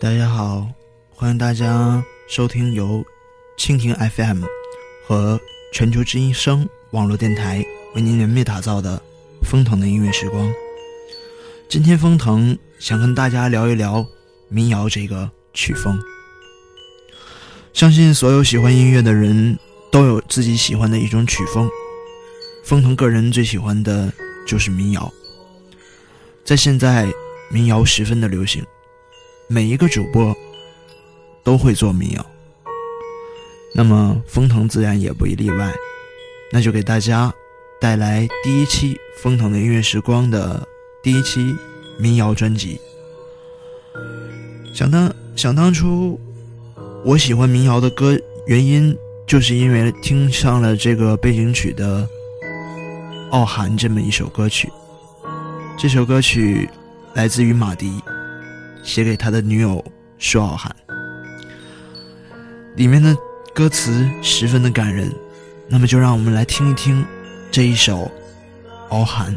大家好，欢迎大家收听由蜻蜓 FM 和全球之音声网络电台为您联袂打造的风腾的音乐时光。今天风腾想跟大家聊一聊民谣这个曲风。相信所有喜欢音乐的人都有自己喜欢的一种曲风，风腾个人最喜欢的就是民谣。在现在，民谣十分的流行。每一个主播都会做民谣，那么封腾自然也不例外。那就给大家带来第一期封腾的音乐时光的第一期民谣专辑。想当想当初，我喜欢民谣的歌，原因就是因为听上了这个背景曲的《傲寒》这么一首歌曲。这首歌曲来自于马迪。写给他的女友舒傲寒，里面的歌词十分的感人，那么就让我们来听一听这一首《傲寒》。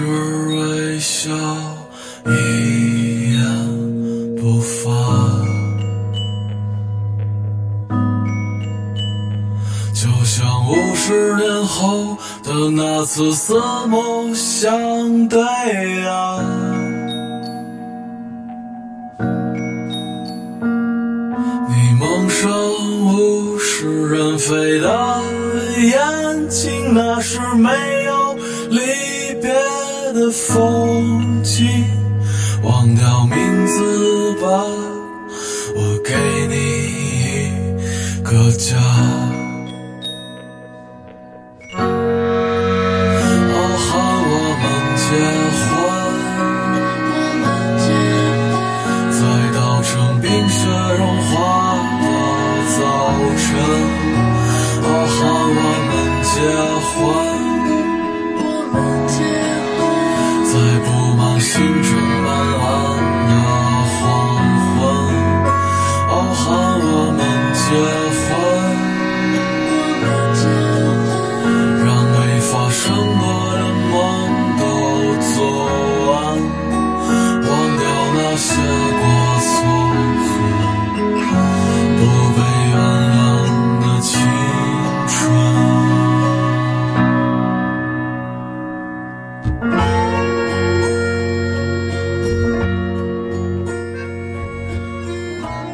你只微笑一言不发。就像五十年后的那次四目相对啊，你蒙上物是人非的眼睛，那是没的风景。忘掉名字吧，我给你一个家。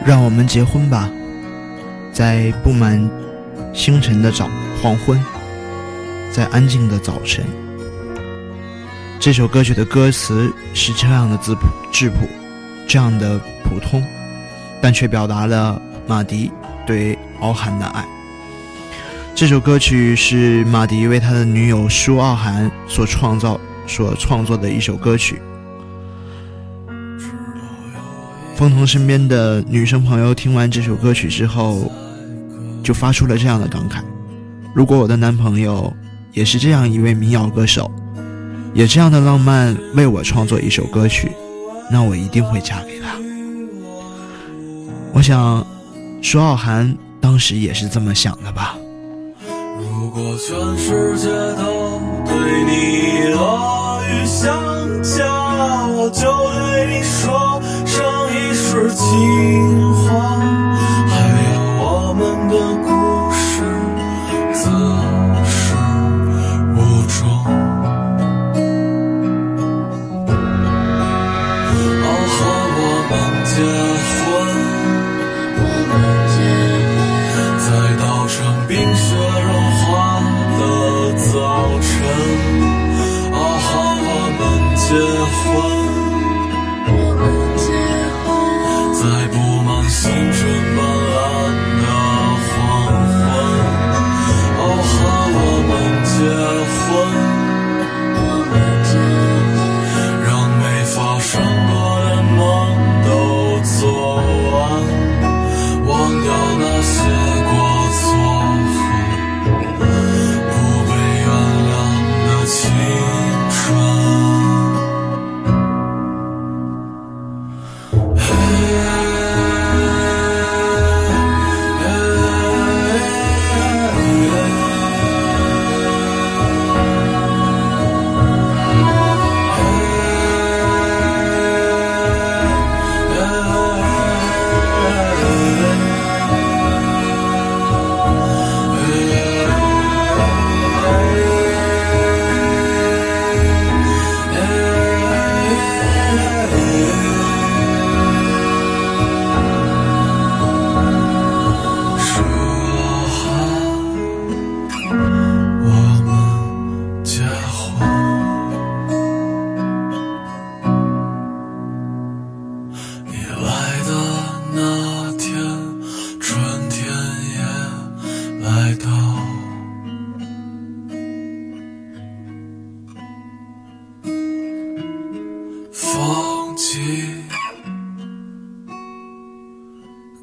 让我们结婚吧，在布满星辰的早黄昏，在安静的早晨。这首歌曲的歌词是这样的质朴，质朴，这样的普通，但却表达了马迪对敖寒的爱。这首歌曲是马迪为他的女友舒傲寒所创造、所创作的一首歌曲。风腾身边的女生朋友听完这首歌曲之后，就发出了这样的感慨：如果我的男朋友也是这样一位民谣歌手，也这样的浪漫为我创作一首歌曲，那我一定会嫁给他。我想，舒傲寒当时也是这么想的吧。如果全世界都对你落雨相加，我就对你说。是情话，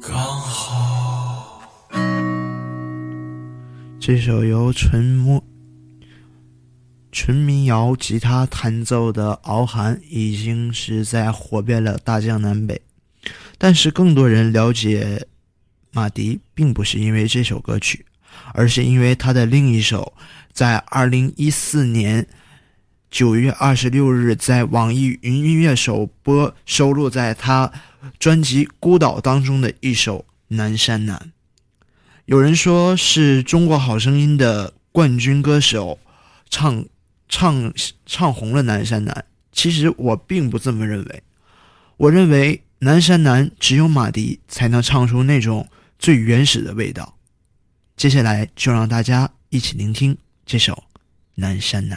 刚好。这首由纯木纯民谣吉他弹奏的《敖寒》已经是在火遍了大江南北，但是更多人了解马迪，并不是因为这首歌曲，而是因为他的另一首，在二零一四年九月二十六日在网易云音乐首播收录在他专辑《孤岛》当中的一首《南山南》。有人说是中国好声音的冠军歌手，唱唱唱红了南山南。其实我并不这么认为，我认为南山南只有马迪才能唱出那种最原始的味道。接下来就让大家一起聆听这首《南山南》。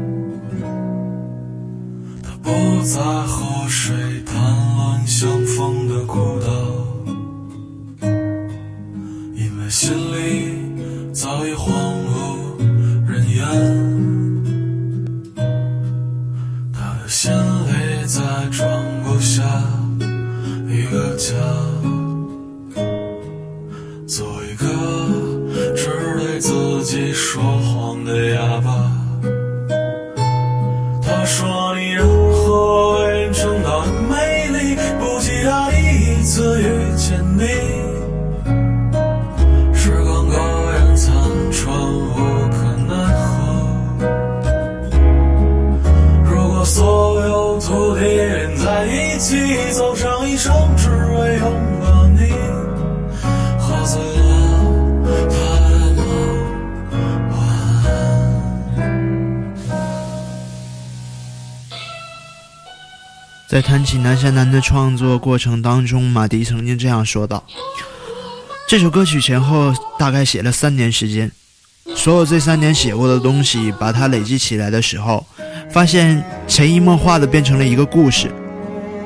不再和谁谈论走上一生，只为拥抱你，喝醉了他的梦，晚安。在谈起南山南的创作过程当中，马迪曾经这样说道：“这首歌曲前后大概写了三年时间，所有这三年写过的东西，把它累积起来的时候，发现潜移默化的变成了一个故事。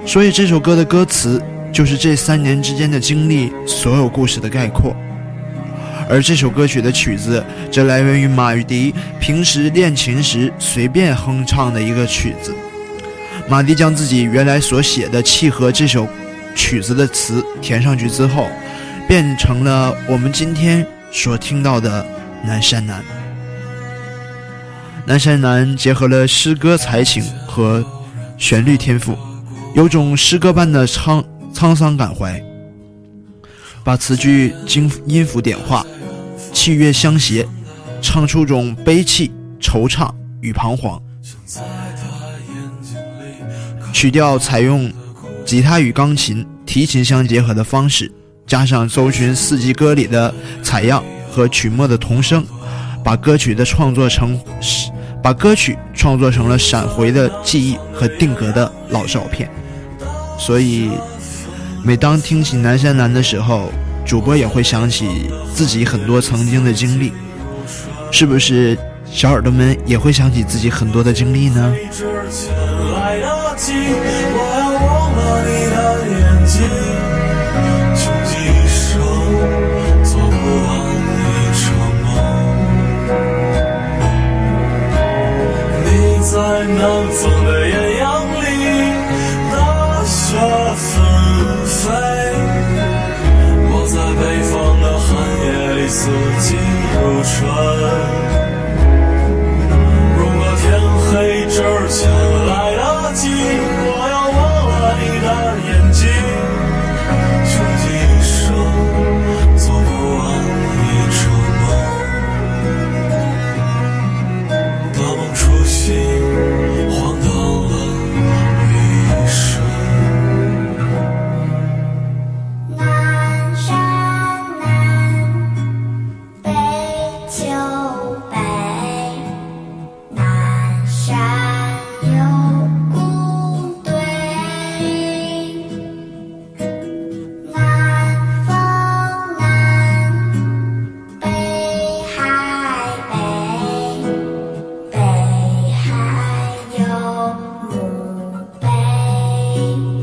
所以这首歌的歌词就是这三年之间的经历，所有故事的概括。而这首歌曲的曲子，则来源于马玉迪平时练琴时随便哼唱的一个曲子。”马迪将自己原来所写的契合这首曲子的词填上去之后，变成了我们今天所听到的《南山南》。《南山南》结合了诗歌才情和旋律天赋，有种诗歌般的沧沧桑感怀，把词句经音符点化，器乐相携，唱出种悲戚、惆怅与彷徨。曲调采用吉他与钢琴、提琴相结合的方式，加上搜寻四季歌里的采样和曲末的童声，把歌曲的创作成，把歌曲创作成了闪回的记忆和定格的老照片。所以，每当听起《南山南》的时候，主播也会想起自己很多曾经的经历，是不是？小耳朵们也会想起自己很多的经历呢？来得及，我要忘了你的眼睛，穷极一生做不完一场梦。你在南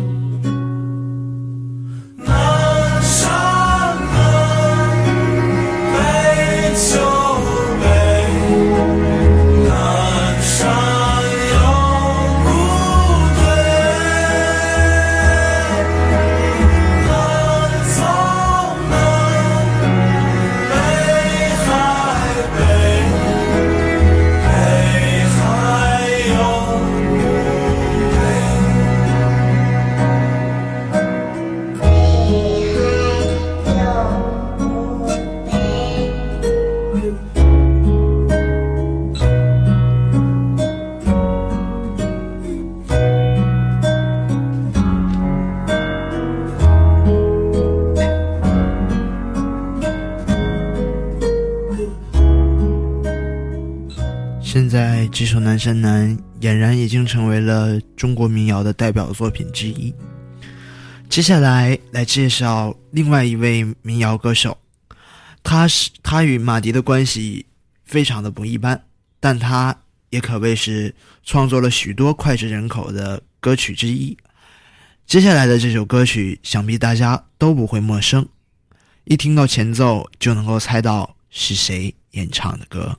这首《南山南》俨然已经成为了中国民谣的代表作品之一。接下来来介绍另外一位民谣歌手，他是他与马迪的关系非常的不一般，但他也可谓是创作了许多脍炙人口的歌曲之一。接下来的这首歌曲，想必大家都不会陌生，一听到前奏就能够猜到是谁演唱的歌。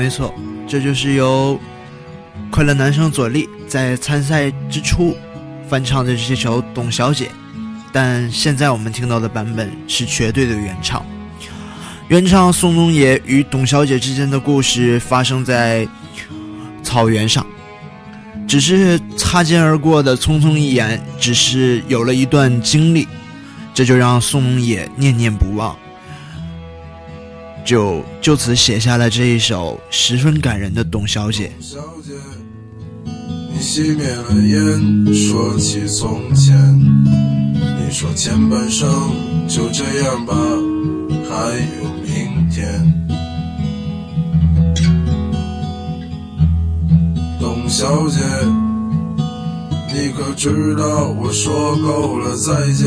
没错，这就是由快乐男生左立在参赛之初翻唱的这首《董小姐》，但现在我们听到的版本是绝对的原唱。原唱宋冬野与董小姐之间的故事发生在草原上，只是擦肩而过的匆匆一眼，只是有了一段经历，这就让宋冬野念念不忘。就就此写下了这一首十分感人的《董小姐》。小姐，你熄灭了烟，说起从前。你说前半生就这样吧，还有明天。董小姐，你可知道我说够了再见？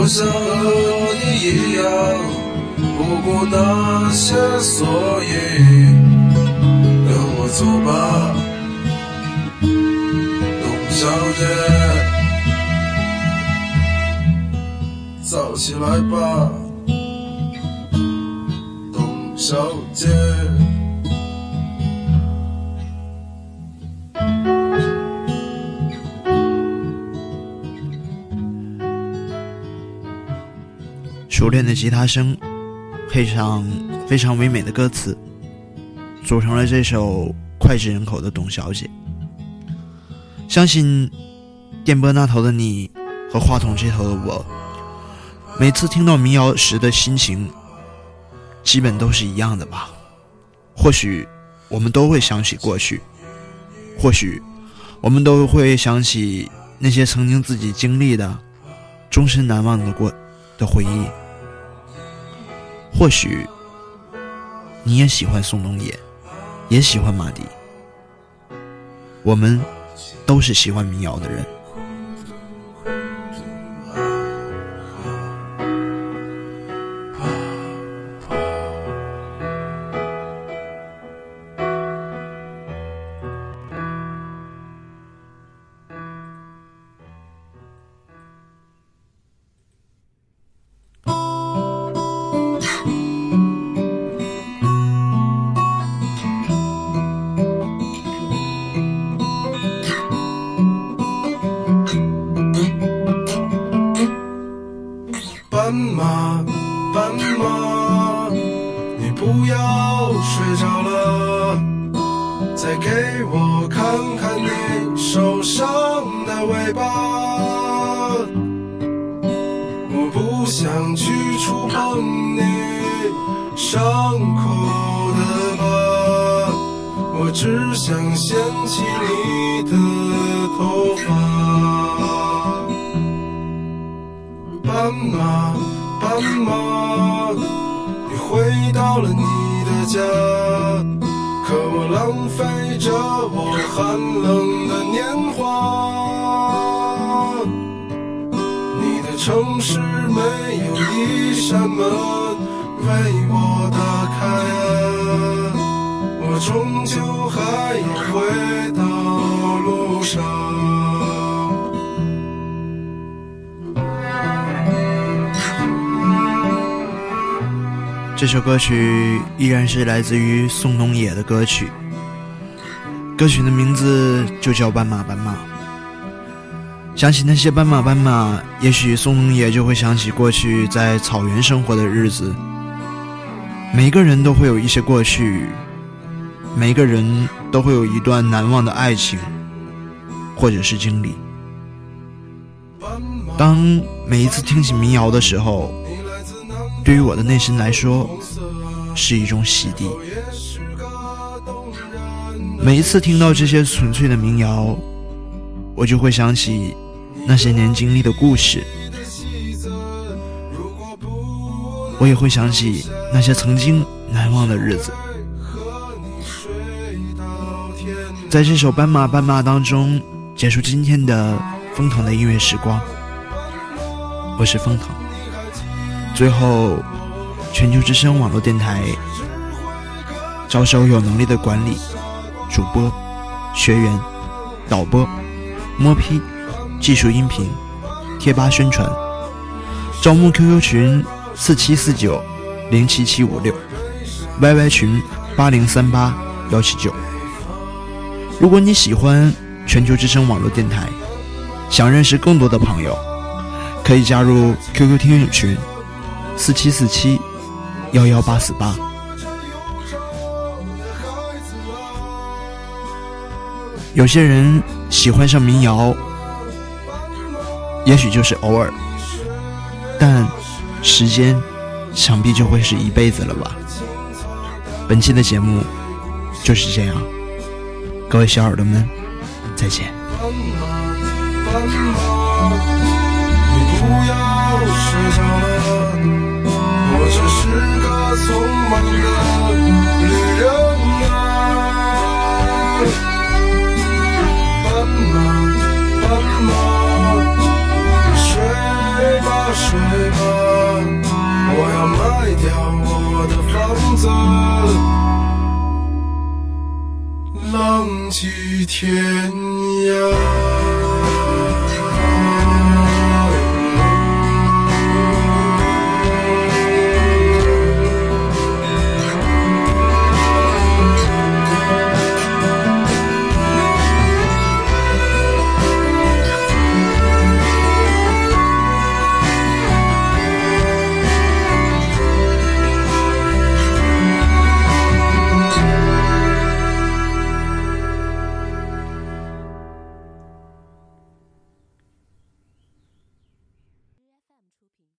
我想和你一样，不顾那些所以，跟我走吧，董小姐。早起来吧，董小姐。熟练的吉他声，配上非常唯美的歌词，组成了这首脍炙人口的《董小姐》。相信电波那头的你和话筒这头的我，每次听到民谣时的心情，基本都是一样的吧。或许我们都会想起过去，或许我们都会想起那些曾经自己经历的、终身难忘的过的回忆。或许你也喜欢宋冬野，也喜欢马迪，我们都是喜欢民谣的人。你伤口的疤，我只想掀起你的头发。斑马，斑马，你回到了你的家，可我浪费着我寒冷的年华。你的城市没有一扇门为我打开，我终究还回到路上。这首歌曲依然是来自于宋冬野的歌曲，歌曲的名字就叫斑马斑马。想起那些斑马斑马，也许宋冬野就会想起过去在草原生活的日子。每个人都会有一些过去，每个人都会有一段难忘的爱情，或者是经历。当每一次听起民谣的时候，对于我的内心来说，是一种洗涤。每一次听到这些纯粹的民谣，我就会想起那些年经历的故事，我也会想起那些曾经难忘的日子。在这首《斑马斑马》当中，结束今天的风腾的音乐时光。我是风腾。最后，全球之声网络电台招收有能力的管理、主播、学员、导播、摸批、技术音频、贴吧宣传，招募 QQ 群四七四九零七七五六，YY 群八零三八幺七九。如果你喜欢全球之声网络电台，想认识更多的朋友，可以加入 QQ 听友群四七四七幺幺八四八。有些人喜欢上民谣，也许就是偶尔，但时间想必就会是一辈子了吧。本期的节目就是这样，各位小耳朵们，再见。睡，吧，掉我的房子。浪迹天涯。